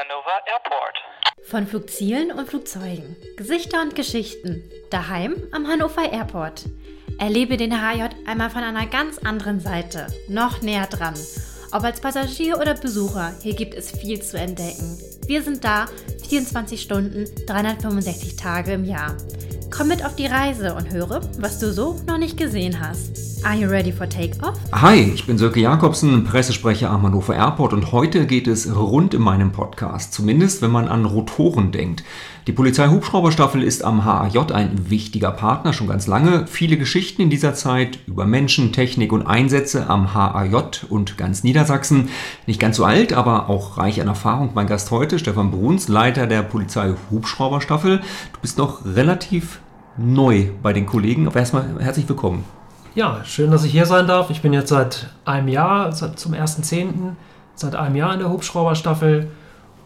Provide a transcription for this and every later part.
Hannover Airport. Von Flugzielen und Flugzeugen, Gesichter und Geschichten, daheim am Hannover Airport. Erlebe den HJ einmal von einer ganz anderen Seite, noch näher dran. Ob als Passagier oder Besucher, hier gibt es viel zu entdecken. Wir sind da 24 Stunden, 365 Tage im Jahr. Komm mit auf die Reise und höre, was du so noch nicht gesehen hast. Are you ready for takeoff? Hi, ich bin Sönke Jakobsen, Pressesprecher am Hannover Airport und heute geht es rund in meinem Podcast, zumindest wenn man an Rotoren denkt. Die Polizei-Hubschrauberstaffel ist am HAJ ein wichtiger Partner schon ganz lange. Viele Geschichten in dieser Zeit über Menschen, Technik und Einsätze am HAJ und ganz Niedersachsen. Nicht ganz so alt, aber auch reich an Erfahrung. Mein Gast heute, Stefan Bruns, Leiter der Polizei-Hubschrauberstaffel. Du bist noch relativ neu bei den Kollegen, aber erstmal herzlich willkommen. Ja, schön, dass ich hier sein darf. Ich bin jetzt seit einem Jahr, seit zum 1.10., seit einem Jahr in der Hubschrauberstaffel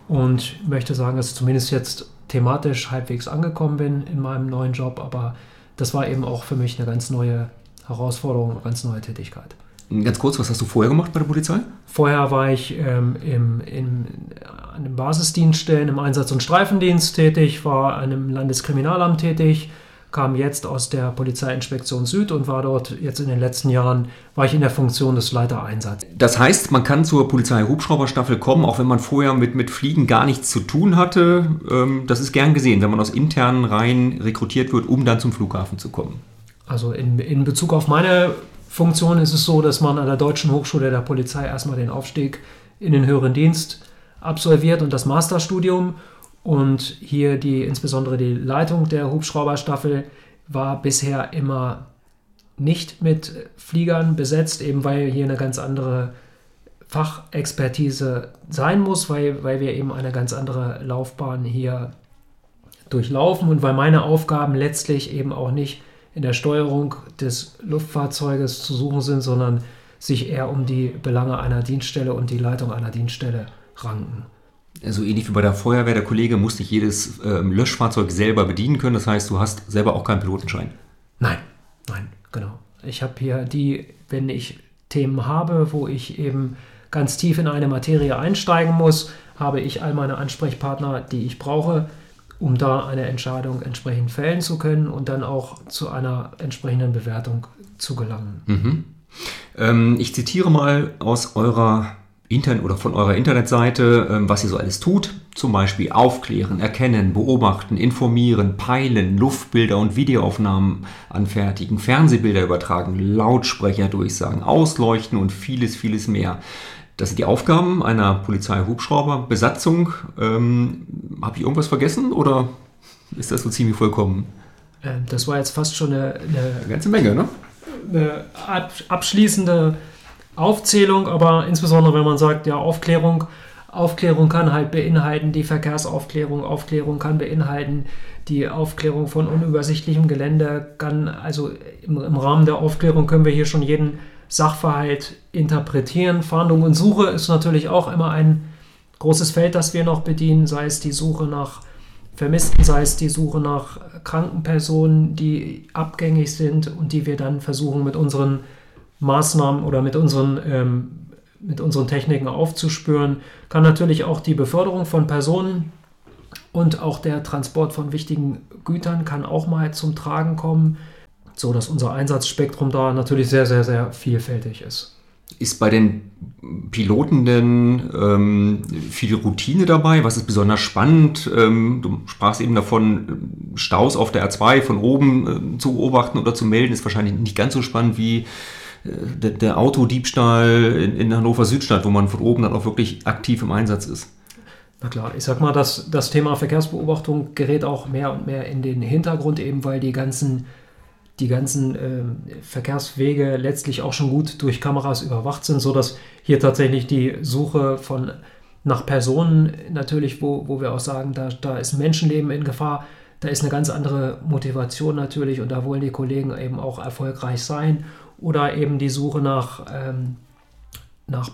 und möchte sagen, dass ich zumindest jetzt thematisch halbwegs angekommen bin in meinem neuen Job, aber das war eben auch für mich eine ganz neue Herausforderung, eine ganz neue Tätigkeit. Ganz kurz, was hast du vorher gemacht bei der Polizei? Vorher war ich ähm, im, im, an den Basisdienststellen im Einsatz- und Streifendienst tätig, war an einem Landeskriminalamt tätig, kam jetzt aus der Polizeiinspektion Süd und war dort jetzt in den letzten Jahren, war ich in der Funktion des Leitereinsatzes. Das heißt, man kann zur Polizei-Hubschrauberstaffel kommen, auch wenn man vorher mit, mit Fliegen gar nichts zu tun hatte. Ähm, das ist gern gesehen, wenn man aus internen Reihen rekrutiert wird, um dann zum Flughafen zu kommen. Also in, in Bezug auf meine Funktion ist es so, dass man an der Deutschen Hochschule der Polizei erstmal den Aufstieg in den höheren Dienst absolviert und das Masterstudium und hier die, insbesondere die Leitung der Hubschrauberstaffel war bisher immer nicht mit Fliegern besetzt, eben weil hier eine ganz andere Fachexpertise sein muss, weil, weil wir eben eine ganz andere Laufbahn hier durchlaufen und weil meine Aufgaben letztlich eben auch nicht in der Steuerung des Luftfahrzeuges zu suchen sind, sondern sich eher um die Belange einer Dienststelle und die Leitung einer Dienststelle ranken so ähnlich wie bei der Feuerwehr, der Kollege muss nicht jedes äh, Löschfahrzeug selber bedienen können. Das heißt, du hast selber auch keinen Pilotenschein. Nein, nein, genau. Ich habe hier die, wenn ich Themen habe, wo ich eben ganz tief in eine Materie einsteigen muss, habe ich all meine Ansprechpartner, die ich brauche, um da eine Entscheidung entsprechend fällen zu können und dann auch zu einer entsprechenden Bewertung zu gelangen. Mhm. Ähm, ich zitiere mal aus eurer Internet oder von eurer Internetseite, ähm, was ihr so alles tut. Zum Beispiel aufklären, erkennen, beobachten, informieren, peilen, Luftbilder und Videoaufnahmen anfertigen, Fernsehbilder übertragen, Lautsprecher durchsagen, ausleuchten und vieles, vieles mehr. Das sind die Aufgaben einer Polizei-Hubschrauber-Besatzung. Ähm, Habe ich irgendwas vergessen oder ist das so ziemlich vollkommen? Ähm, das war jetzt fast schon eine, eine, eine ganze Menge, ne? Eine abschließende Aufzählung, aber insbesondere wenn man sagt, ja, Aufklärung, Aufklärung kann halt beinhalten die Verkehrsaufklärung, Aufklärung kann beinhalten die Aufklärung von unübersichtlichem Gelände, kann also im, im Rahmen der Aufklärung können wir hier schon jeden Sachverhalt interpretieren. Fahndung und Suche ist natürlich auch immer ein großes Feld, das wir noch bedienen, sei es die Suche nach Vermissten, sei es die Suche nach kranken Personen, die abgängig sind und die wir dann versuchen mit unseren Maßnahmen oder mit unseren, ähm, mit unseren Techniken aufzuspüren, kann natürlich auch die Beförderung von Personen und auch der Transport von wichtigen Gütern kann auch mal zum Tragen kommen, so dass unser Einsatzspektrum da natürlich sehr, sehr, sehr vielfältig ist. Ist bei den Piloten denn ähm, viel Routine dabei? Was ist besonders spannend? Ähm, du sprachst eben davon, Staus auf der R2 von oben äh, zu beobachten oder zu melden, ist wahrscheinlich nicht ganz so spannend wie der, der Autodiebstahl in, in Hannover Südstadt, wo man von oben dann auch wirklich aktiv im Einsatz ist. Na klar, ich sag mal, das, das Thema Verkehrsbeobachtung gerät auch mehr und mehr in den Hintergrund, eben weil die ganzen, die ganzen äh, Verkehrswege letztlich auch schon gut durch Kameras überwacht sind, sodass hier tatsächlich die Suche von nach Personen natürlich, wo, wo wir auch sagen, da, da ist Menschenleben in Gefahr, da ist eine ganz andere Motivation natürlich und da wollen die Kollegen eben auch erfolgreich sein oder eben die Suche nach, ähm, nach,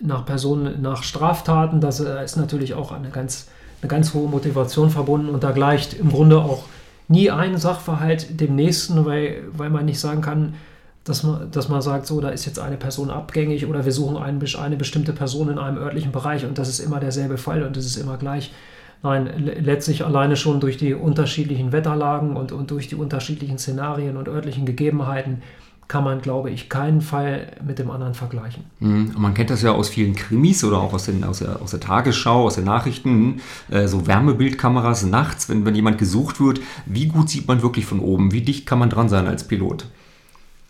nach Personen, nach Straftaten. Das äh, ist natürlich auch eine ganz, eine ganz hohe Motivation verbunden und da gleicht im Grunde auch nie ein Sachverhalt dem nächsten, weil, weil man nicht sagen kann, dass man, dass man sagt, so, da ist jetzt eine Person abgängig oder wir suchen einen, eine bestimmte Person in einem örtlichen Bereich und das ist immer derselbe Fall und das ist immer gleich. Nein, letztlich alleine schon durch die unterschiedlichen Wetterlagen und, und durch die unterschiedlichen Szenarien und örtlichen Gegebenheiten kann man, glaube ich, keinen Fall mit dem anderen vergleichen. Mhm. Man kennt das ja aus vielen Krimis oder auch aus, den, aus, der, aus der Tagesschau, aus den Nachrichten, äh, so Wärmebildkameras nachts, wenn, wenn jemand gesucht wird. Wie gut sieht man wirklich von oben? Wie dicht kann man dran sein als Pilot?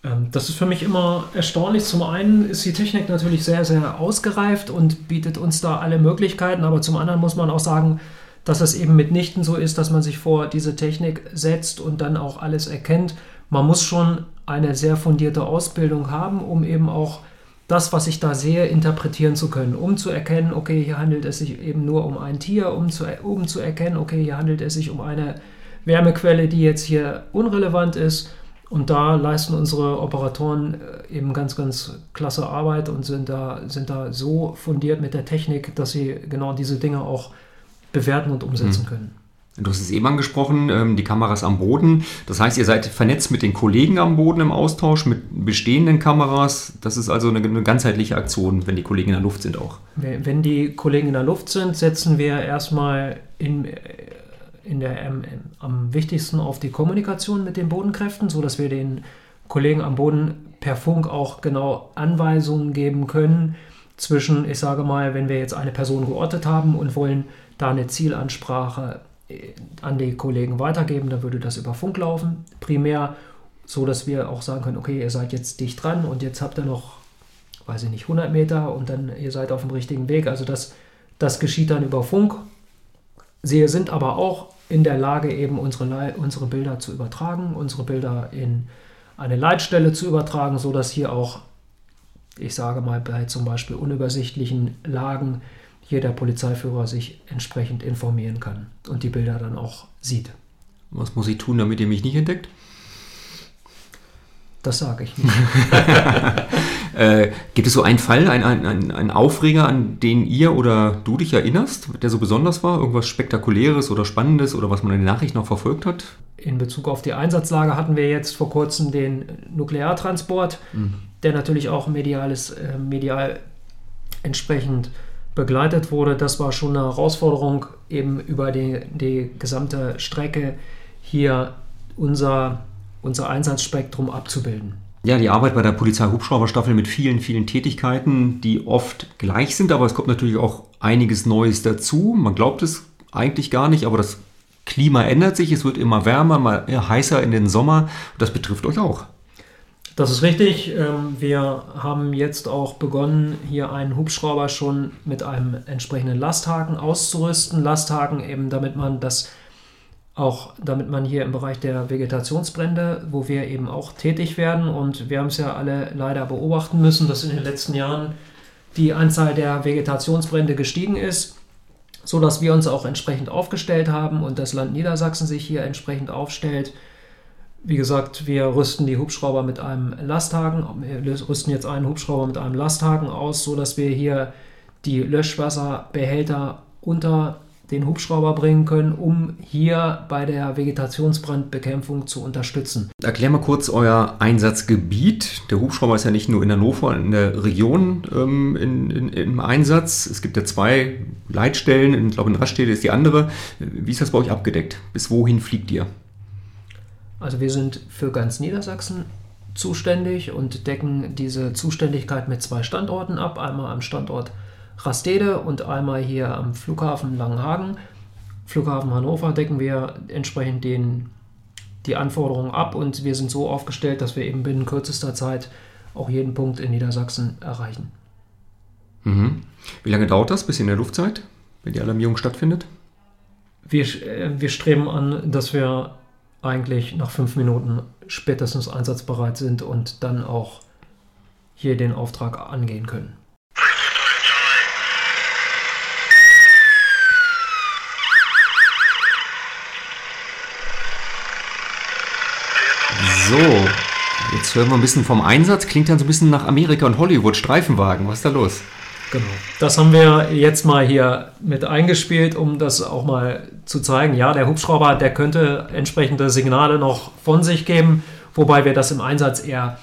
Ähm, das ist für mich immer erstaunlich. Zum einen ist die Technik natürlich sehr, sehr ausgereift und bietet uns da alle Möglichkeiten, aber zum anderen muss man auch sagen, dass es eben mitnichten so ist, dass man sich vor diese Technik setzt und dann auch alles erkennt. Man muss schon eine sehr fundierte Ausbildung haben, um eben auch das, was ich da sehe, interpretieren zu können, um zu erkennen, okay, hier handelt es sich eben nur um ein Tier, um zu, um zu erkennen, okay, hier handelt es sich um eine Wärmequelle, die jetzt hier unrelevant ist und da leisten unsere Operatoren äh, eben ganz, ganz klasse Arbeit und sind da, sind da so fundiert mit der Technik, dass sie genau diese Dinge auch bewerten und umsetzen mhm. können. Du hast es eben angesprochen, ähm, die Kameras am Boden. Das heißt, ihr seid vernetzt mit den Kollegen am Boden im Austausch, mit bestehenden Kameras. Das ist also eine, eine ganzheitliche Aktion, wenn die Kollegen in der Luft sind auch. Wenn die Kollegen in der Luft sind, setzen wir erstmal in, in der, ähm, am wichtigsten auf die Kommunikation mit den Bodenkräften, sodass wir den Kollegen am Boden per Funk auch genau Anweisungen geben können zwischen, ich sage mal, wenn wir jetzt eine Person geortet haben und wollen da eine Zielansprache äh, an die Kollegen weitergeben, dann würde das über Funk laufen. Primär so, dass wir auch sagen können, okay, ihr seid jetzt dicht dran und jetzt habt ihr noch, weiß ich nicht, 100 Meter und dann ihr seid auf dem richtigen Weg. Also das, das geschieht dann über Funk. Sie sind aber auch in der Lage, eben unsere, unsere Bilder zu übertragen, unsere Bilder in eine Leitstelle zu übertragen, sodass hier auch, ich sage mal, bei zum Beispiel unübersichtlichen Lagen hier der Polizeiführer sich entsprechend informieren kann und die Bilder dann auch sieht. Was muss ich tun, damit ihr mich nicht entdeckt? Das sage ich nicht. äh, gibt es so einen Fall, einen, einen, einen Aufreger, an den ihr oder du dich erinnerst, der so besonders war? Irgendwas Spektakuläres oder Spannendes oder was man in den Nachrichten noch verfolgt hat? In Bezug auf die Einsatzlage hatten wir jetzt vor kurzem den Nukleartransport, mhm. Der natürlich auch mediales, äh, medial entsprechend begleitet wurde. Das war schon eine Herausforderung, eben über die, die gesamte Strecke hier unser unser Einsatzspektrum abzubilden. Ja, die Arbeit bei der Polizei-Hubschrauberstaffel mit vielen, vielen Tätigkeiten, die oft gleich sind, aber es kommt natürlich auch einiges Neues dazu. Man glaubt es eigentlich gar nicht, aber das Klima ändert sich, es wird immer wärmer, mal heißer in den Sommer. Das betrifft euch auch. Das ist richtig. Ähm, wir haben jetzt auch begonnen, hier einen Hubschrauber schon mit einem entsprechenden Lasthaken auszurüsten. Lasthaken eben, damit man das auch damit man hier im Bereich der Vegetationsbrände, wo wir eben auch tätig werden und wir haben es ja alle leider beobachten müssen, dass in den letzten Jahren die Anzahl der Vegetationsbrände gestiegen ist, so dass wir uns auch entsprechend aufgestellt haben und das Land Niedersachsen sich hier entsprechend aufstellt. Wie gesagt, wir rüsten die Hubschrauber mit einem Lasthaken, wir rüsten jetzt einen Hubschrauber mit einem Lasthaken aus, so dass wir hier die Löschwasserbehälter unter den Hubschrauber bringen können, um hier bei der Vegetationsbrandbekämpfung zu unterstützen. Erklär mal kurz euer Einsatzgebiet. Der Hubschrauber ist ja nicht nur in Hannover, in der Region ähm, in, in, im Einsatz. Es gibt ja zwei Leitstellen. Ich glaube, in Raststätte ist die andere. Wie ist das bei euch abgedeckt? Bis wohin fliegt ihr? Also wir sind für ganz Niedersachsen zuständig und decken diese Zuständigkeit mit zwei Standorten ab. Einmal am Standort Rastede und einmal hier am Flughafen Langenhagen. Flughafen Hannover decken wir entsprechend den, die Anforderungen ab und wir sind so aufgestellt, dass wir eben binnen kürzester Zeit auch jeden Punkt in Niedersachsen erreichen. Mhm. Wie lange dauert das bis in der Luftzeit, wenn die Alarmierung stattfindet? Wir, äh, wir streben an, dass wir eigentlich nach fünf Minuten spätestens einsatzbereit sind und dann auch hier den Auftrag angehen können. So, jetzt hören wir ein bisschen vom Einsatz. Klingt dann so ein bisschen nach Amerika und Hollywood, Streifenwagen. Was ist da los? Genau. Das haben wir jetzt mal hier mit eingespielt, um das auch mal zu zeigen. Ja, der Hubschrauber, der könnte entsprechende Signale noch von sich geben, wobei wir das im Einsatz eher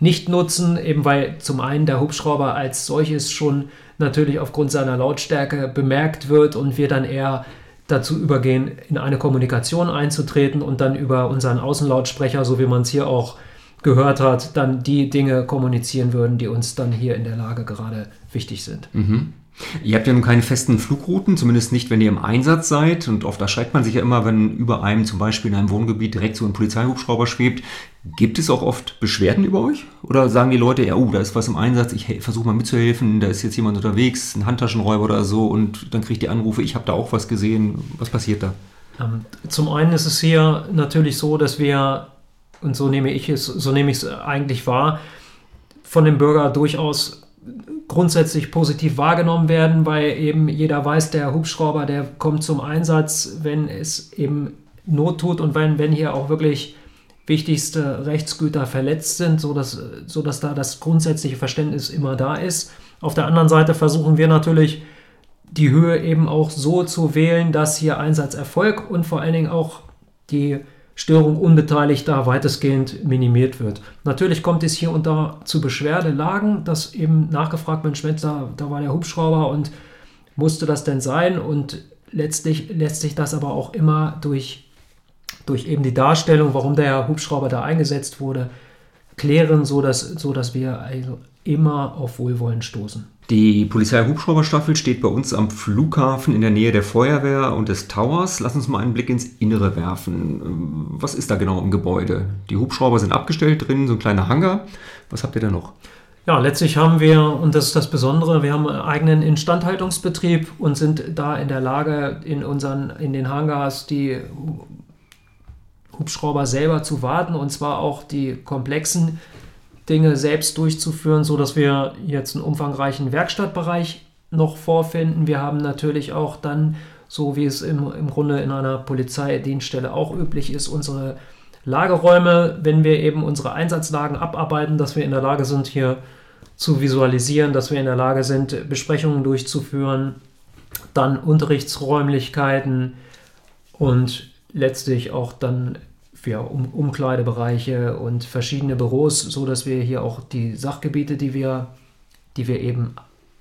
nicht nutzen, eben weil zum einen der Hubschrauber als solches schon natürlich aufgrund seiner Lautstärke bemerkt wird und wir dann eher dazu übergehen, in eine Kommunikation einzutreten und dann über unseren Außenlautsprecher, so wie man es hier auch gehört hat, dann die Dinge kommunizieren würden, die uns dann hier in der Lage gerade wichtig sind. Mhm. Ihr habt ja nun keine festen Flugrouten, zumindest nicht, wenn ihr im Einsatz seid. Und oft erschreckt man sich ja immer, wenn über einem zum Beispiel in einem Wohngebiet direkt so ein Polizeihubschrauber schwebt. Gibt es auch oft Beschwerden über euch? Oder sagen die Leute, ja, oh, da ist was im Einsatz, ich versuche mal mitzuhelfen, da ist jetzt jemand unterwegs, ein Handtaschenräuber oder so, und dann kriegt ihr Anrufe, ich habe da auch was gesehen. Was passiert da? Ähm, zum einen ist es hier natürlich so, dass wir, und so nehme ich es, so nehme ich es eigentlich wahr, von dem Bürger durchaus grundsätzlich positiv wahrgenommen werden, weil eben jeder weiß, der Hubschrauber, der kommt zum Einsatz, wenn es eben Not tut und wenn, wenn hier auch wirklich wichtigste Rechtsgüter verletzt sind, sodass, sodass da das grundsätzliche Verständnis immer da ist. Auf der anderen Seite versuchen wir natürlich, die Höhe eben auch so zu wählen, dass hier Einsatzerfolg und vor allen Dingen auch die Störung Unbeteiligter weitestgehend minimiert wird. Natürlich kommt es hier und da zu Beschwerdelagen, dass eben nachgefragt wird, Mensch, da, da war der Hubschrauber und musste das denn sein? Und letztlich lässt sich das aber auch immer durch, durch eben die Darstellung, warum der Hubschrauber da eingesetzt wurde, klären, sodass, sodass wir also immer auf Wohlwollen stoßen. Die Polizei-Hubschrauberstaffel steht bei uns am Flughafen in der Nähe der Feuerwehr und des Towers. Lass uns mal einen Blick ins Innere werfen. Was ist da genau im Gebäude? Die Hubschrauber sind abgestellt drin, so ein kleiner Hangar. Was habt ihr da noch? Ja, letztlich haben wir, und das ist das Besondere, wir haben einen eigenen Instandhaltungsbetrieb und sind da in der Lage, in, unseren, in den Hangars die Hubschrauber selber zu warten und zwar auch die komplexen Dinge selbst durchzuführen, sodass wir jetzt einen umfangreichen Werkstattbereich noch vorfinden. Wir haben natürlich auch dann, so wie es im, im Grunde in einer Polizeidienststelle auch üblich ist, unsere Lageräume, wenn wir eben unsere Einsatzlagen abarbeiten, dass wir in der Lage sind, hier zu visualisieren, dass wir in der Lage sind, Besprechungen durchzuführen, dann Unterrichtsräumlichkeiten und letztlich auch dann für um Umkleidebereiche und verschiedene Büros, so dass wir hier auch die Sachgebiete, die wir, die wir eben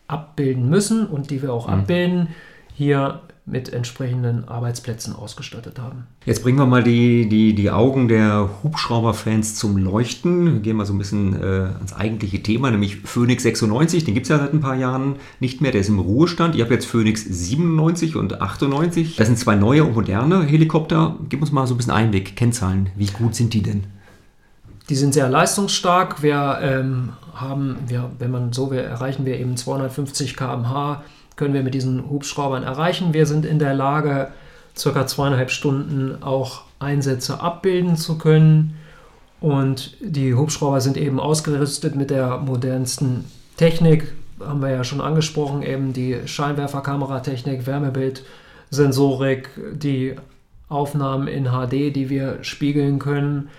abbilden müssen und die wir auch mhm. abbilden, hier mit entsprechenden Arbeitsplätzen ausgestattet haben. Jetzt bringen wir mal die, die, die Augen der Hubschrauber-Fans zum Leuchten. Wir gehen mal so ein bisschen äh, ans eigentliche Thema, nämlich Phoenix 96. Den gibt es ja seit ein paar Jahren nicht mehr. Der ist im Ruhestand. Ihr habt jetzt Phoenix 97 und 98. Das sind zwei neue und moderne Helikopter. Gib uns mal so ein bisschen Einblick, Kennzahlen. Wie gut sind die denn? Die sind sehr leistungsstark. Wir ähm, haben, wir, wenn man so will, erreichen wir eben 250 km/h können wir mit diesen Hubschraubern erreichen. Wir sind in der Lage, circa zweieinhalb Stunden auch Einsätze abbilden zu können. Und die Hubschrauber sind eben ausgerüstet mit der modernsten Technik, haben wir ja schon angesprochen, eben die Scheinwerferkameratechnik, Wärmebildsensorik, die Aufnahmen in HD, die wir spiegeln können.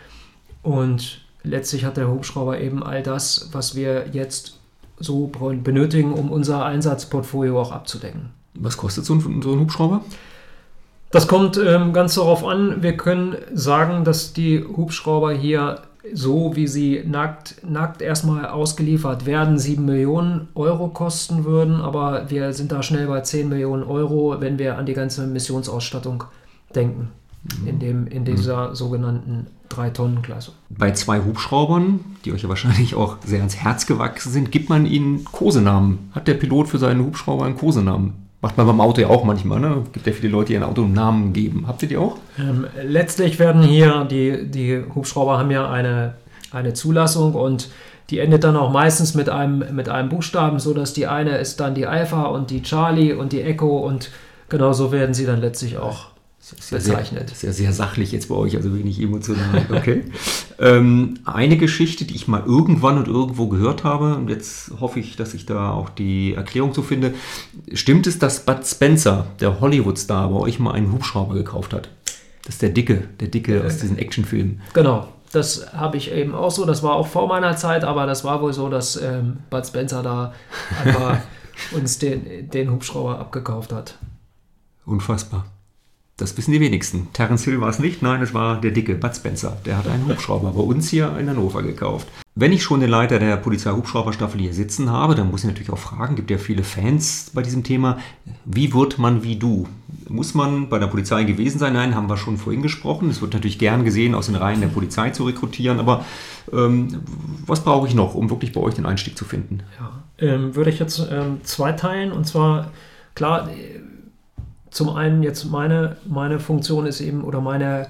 Und letztlich hat der Hubschrauber eben all das, was wir jetzt so benötigen, um unser Einsatzportfolio auch abzudecken. Was kostet so ein, so ein Hubschrauber? Das kommt ähm, ganz darauf an. Wir können sagen, dass die Hubschrauber hier so wie sie nackt, nackt erstmal ausgeliefert werden, 7 Millionen Euro kosten würden, aber wir sind da schnell bei 10 Millionen Euro, wenn wir an die ganze Missionsausstattung denken. In, dem, in dieser mhm. sogenannten 3-Tonnen-Klasse. Bei zwei Hubschraubern, die euch ja wahrscheinlich auch sehr ans Herz gewachsen sind, gibt man ihnen Kosenamen. Hat der Pilot für seinen Hubschrauber einen Kosenamen? Macht man beim Auto ja auch manchmal, ne? Gibt ja viele Leute, die ihren Auto einen Namen geben. Habt ihr die auch? Ähm, letztlich werden hier, die, die Hubschrauber haben ja eine, eine Zulassung und die endet dann auch meistens mit einem, mit einem Buchstaben, sodass die eine ist dann die Alpha und die Charlie und die Echo und genauso werden sie dann letztlich auch sehr, bezeichnet. Sehr, sehr, sehr sachlich jetzt bei euch, also wenig emotional. Okay. ähm, eine Geschichte, die ich mal irgendwann und irgendwo gehört habe, und jetzt hoffe ich, dass ich da auch die Erklärung zu finde. Stimmt es, dass Bud Spencer, der Hollywood-Star, bei euch mal einen Hubschrauber gekauft hat? Das ist der Dicke, der Dicke aus diesen Actionfilmen. Genau, das habe ich eben auch so. Das war auch vor meiner Zeit, aber das war wohl so, dass ähm, Bud Spencer da einfach uns den, den Hubschrauber abgekauft hat. Unfassbar. Das wissen die wenigsten. Terence Hill war es nicht, nein, es war der dicke Bud Spencer. Der hat einen Hubschrauber bei uns hier in Hannover gekauft. Wenn ich schon den Leiter der Polizei-Hubschrauberstaffel hier sitzen habe, dann muss ich natürlich auch fragen, gibt ja viele Fans bei diesem Thema, wie wird man wie du? Muss man bei der Polizei gewesen sein? Nein, haben wir schon vorhin gesprochen. Es wird natürlich gern gesehen, aus den Reihen der Polizei zu rekrutieren, aber ähm, was brauche ich noch, um wirklich bei euch den Einstieg zu finden? Ja, ähm, würde ich jetzt ähm, zweiteilen und zwar, klar, zum einen jetzt meine, meine Funktion ist eben, oder meine,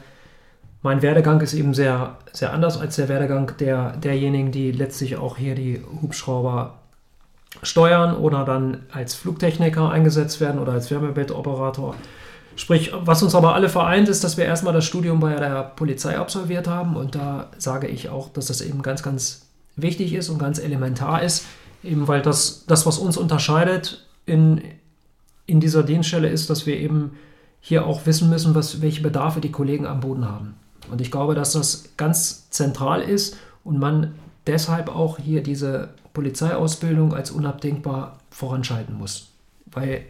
mein Werdegang ist eben sehr, sehr anders als der Werdegang der, derjenigen, die letztlich auch hier die Hubschrauber steuern oder dann als Flugtechniker eingesetzt werden oder als Wärmebettoperator. Sprich, was uns aber alle vereint, ist, dass wir erstmal das Studium bei der Polizei absolviert haben und da sage ich auch, dass das eben ganz, ganz wichtig ist und ganz elementar ist, eben weil das, das was uns unterscheidet in, in dieser Dienststelle ist, dass wir eben hier auch wissen müssen, was, welche Bedarfe die Kollegen am Boden haben. Und ich glaube, dass das ganz zentral ist und man deshalb auch hier diese Polizeiausbildung als unabdingbar voranschalten muss. Weil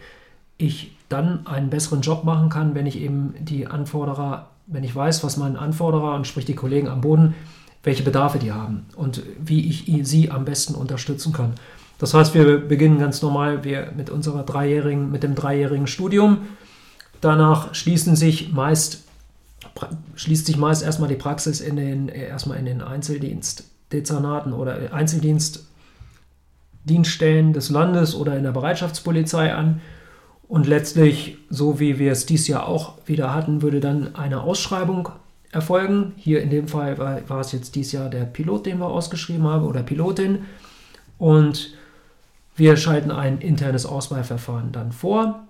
ich dann einen besseren Job machen kann, wenn ich eben die Anforderer, wenn ich weiß, was mein Anforderer und sprich die Kollegen am Boden, welche Bedarfe die haben und wie ich sie am besten unterstützen kann. Das heißt, wir beginnen ganz normal wir mit unserer dreijährigen, mit dem dreijährigen Studium. Danach schließen sich meist, schließt sich meist erstmal die Praxis in den, erstmal in den Einzeldienstdezernaten oder Einzeldienstdienststellen des Landes oder in der Bereitschaftspolizei an. Und letztlich, so wie wir es dieses Jahr auch wieder hatten, würde dann eine Ausschreibung erfolgen. Hier in dem Fall war, war es jetzt dieses Jahr der Pilot, den wir ausgeschrieben haben, oder Pilotin. Und wir schalten ein internes Auswahlverfahren dann vor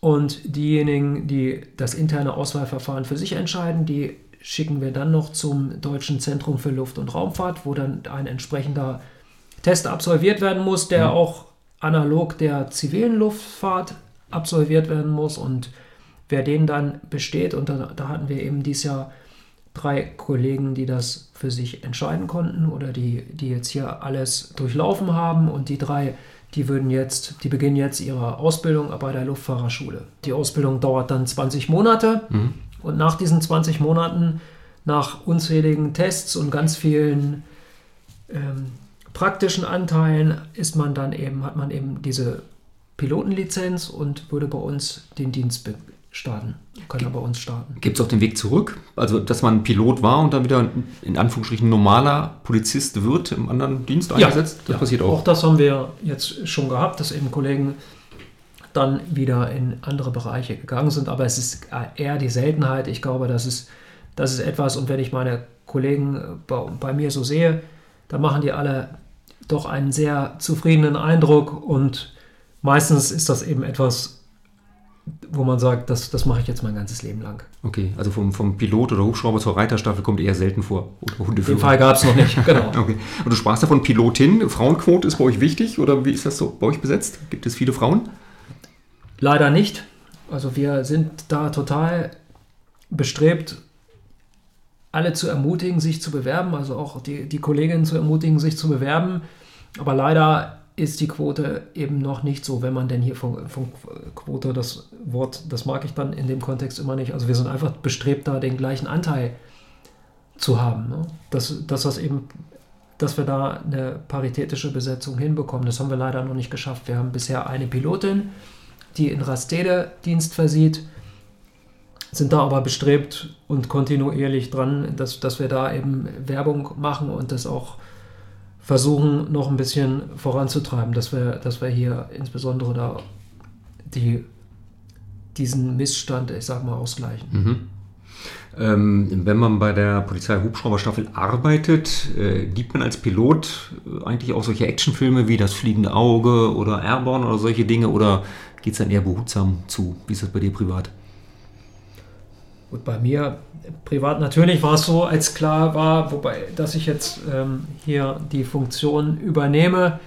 und diejenigen, die das interne Auswahlverfahren für sich entscheiden, die schicken wir dann noch zum Deutschen Zentrum für Luft- und Raumfahrt, wo dann ein entsprechender Test absolviert werden muss, der mhm. auch analog der zivilen Luftfahrt absolviert werden muss. Und wer den dann besteht, und da, da hatten wir eben dieses Jahr drei Kollegen, die das für sich entscheiden konnten oder die, die jetzt hier alles durchlaufen haben und die drei, die würden jetzt, die beginnen jetzt ihre Ausbildung bei der Luftfahrerschule. Die Ausbildung dauert dann 20 Monate mhm. und nach diesen 20 Monaten, nach unzähligen Tests und ganz vielen ähm, praktischen Anteilen ist man dann eben, hat man eben diese Pilotenlizenz und würde bei uns den Dienst starten. Kann er bei uns starten. Gibt es auch den Weg zurück? Also, dass man Pilot war und dann wieder in Anführungsstrichen normaler Polizist wird, im anderen Dienst eingesetzt? Ja, das ja. passiert auch. Auch das haben wir jetzt schon gehabt, dass eben Kollegen dann wieder in andere Bereiche gegangen sind. Aber es ist eher die Seltenheit. Ich glaube, das ist, das ist etwas, und wenn ich meine Kollegen bei, bei mir so sehe, dann machen die alle doch einen sehr zufriedenen Eindruck und meistens ist das eben etwas, wo man sagt, das, das mache ich jetzt mein ganzes Leben lang. Okay, also vom, vom Pilot oder Hubschrauber zur Reiterstaffel kommt eher selten vor. Den Fall gab es noch nicht, genau. okay. Und du sprachst davon Pilotin. Frauenquote ist bei euch wichtig oder wie ist das so bei euch besetzt? Gibt es viele Frauen? Leider nicht. Also wir sind da total bestrebt, alle zu ermutigen, sich zu bewerben, also auch die, die Kolleginnen zu ermutigen, sich zu bewerben. Aber leider ist die Quote eben noch nicht so, wenn man denn hier von, von, Quote das Wort, das mag ich dann in dem Kontext immer nicht. Also wir sind einfach bestrebt, da den gleichen Anteil zu haben. Ne? Dass, dass das eben, dass wir da eine paritätische Besetzung hinbekommen. Das haben wir leider noch nicht geschafft. Wir haben bisher eine Pilotin, die in Rastede Dienst versieht, sind da aber bestrebt und kontinuierlich dran, dass, dass wir da eben Werbung machen und das auch versuchen, noch ein bisschen voranzutreiben, dass wir, dass wir hier insbesondere da die, diesen Missstand, ich sag mal, ausgleichen. Mhm. Ähm, wenn man bei der Polizei Hubschrauberstaffel arbeitet, äh, gibt man als Pilot äh, eigentlich auch solche Actionfilme wie Das fliegende Auge oder Airborne oder solche Dinge oder geht es dann eher behutsam zu? Wie ist das bei dir privat? Gut, bei mir privat natürlich war es so, als klar war, wobei, dass ich jetzt ähm, hier die Funktion übernehme.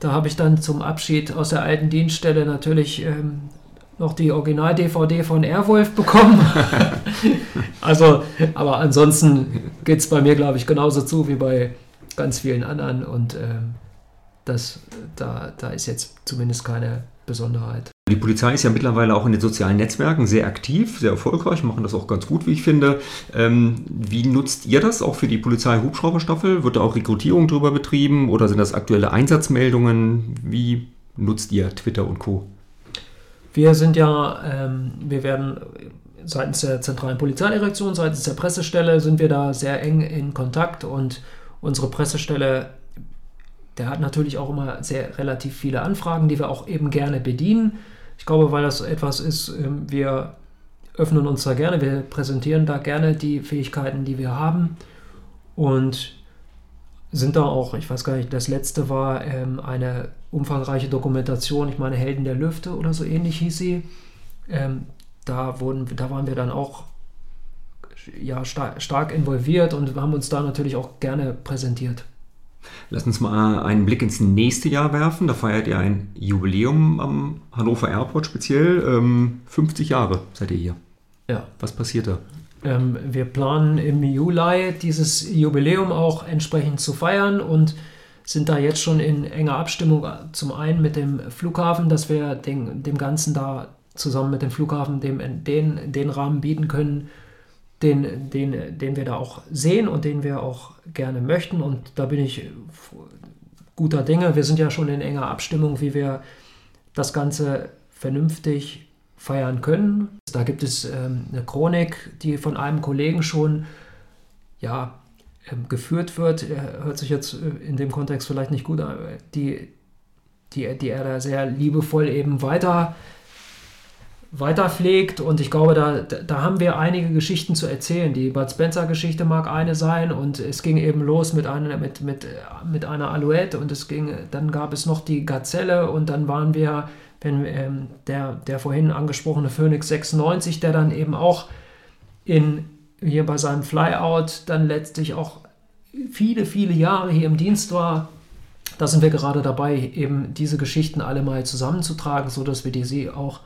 Da habe ich dann zum Abschied aus der alten Dienststelle natürlich ähm, noch die Original-DVD von Airwolf bekommen. also, aber ansonsten geht es bei mir, glaube ich, genauso zu wie bei ganz vielen anderen und ähm, das, da, da ist jetzt zumindest keine Besonderheit. Die Polizei ist ja mittlerweile auch in den sozialen Netzwerken sehr aktiv, sehr erfolgreich, machen das auch ganz gut, wie ich finde. Ähm, wie nutzt ihr das auch für die Polizei-Hubschrauberstaffel? Wird da auch Rekrutierung drüber betrieben oder sind das aktuelle Einsatzmeldungen? Wie nutzt ihr Twitter und Co.? Wir sind ja, ähm, wir werden seitens der zentralen Polizeidirektion, seitens der Pressestelle sind wir da sehr eng in Kontakt und unsere Pressestelle, der hat natürlich auch immer sehr relativ viele Anfragen, die wir auch eben gerne bedienen. Ich glaube, weil das etwas ist, ähm, wir öffnen uns da gerne, wir präsentieren da gerne die Fähigkeiten, die wir haben und sind da auch, ich weiß gar nicht, das letzte war ähm, eine umfangreiche Dokumentation, ich meine Helden der Lüfte oder so ähnlich hieß sie. Ähm, da, wurden, da waren wir dann auch ja, star stark involviert und haben uns da natürlich auch gerne präsentiert. Lass uns mal einen Blick ins nächste Jahr werfen. Da feiert ihr ein Jubiläum am Hannover Airport speziell. Ähm, 50 Jahre seid ihr hier. Ja. Was passiert da? Ähm, wir planen im Juli dieses Jubiläum auch entsprechend zu feiern und sind da jetzt schon in enger Abstimmung zum einen mit dem Flughafen, dass wir den, dem Ganzen da zusammen mit dem Flughafen dem, den, den Rahmen bieten können, den, den, den wir da auch sehen und den wir auch gerne möchten. Und da bin ich guter Dinge. Wir sind ja schon in enger Abstimmung, wie wir das Ganze vernünftig feiern können. Da gibt es ähm, eine Chronik, die von einem Kollegen schon ja, ähm, geführt wird. Er hört sich jetzt äh, in dem Kontext vielleicht nicht gut an, die, die, die er da sehr liebevoll eben weiter weiter pflegt. Und ich glaube, da, da haben wir einige Geschichten zu erzählen. Die Bud Spencer-Geschichte mag eine sein und es ging eben los mit einer, mit, mit, mit einer Alouette und es ging, dann gab es noch die Gazelle und dann waren wir, wenn ähm, der, der vorhin angesprochene Phoenix 96, der dann eben auch in, hier bei seinem Flyout dann letztlich auch viele, viele Jahre hier im Dienst war. Da sind wir gerade dabei, eben diese Geschichten alle mal zusammenzutragen, sodass wir die sie auch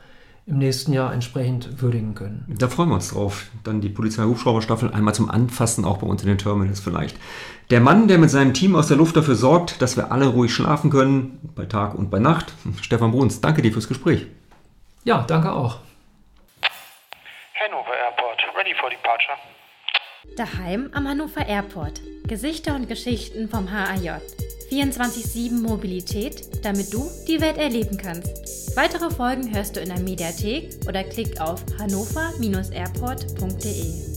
im nächsten Jahr entsprechend würdigen können. Da freuen wir uns drauf. Dann die Polizei-Hubschrauberstaffel einmal zum Anfassen, auch bei uns in den Terminals vielleicht. Der Mann, der mit seinem Team aus der Luft dafür sorgt, dass wir alle ruhig schlafen können, bei Tag und bei Nacht. Stefan Bruns, danke dir fürs Gespräch. Ja, danke auch. Hannover Airport, ready for departure. Daheim am Hannover Airport. Gesichter und Geschichten vom HAJ. 24-7 Mobilität, damit du die Welt erleben kannst. Weitere Folgen hörst du in der Mediathek oder klick auf hannover-airport.de.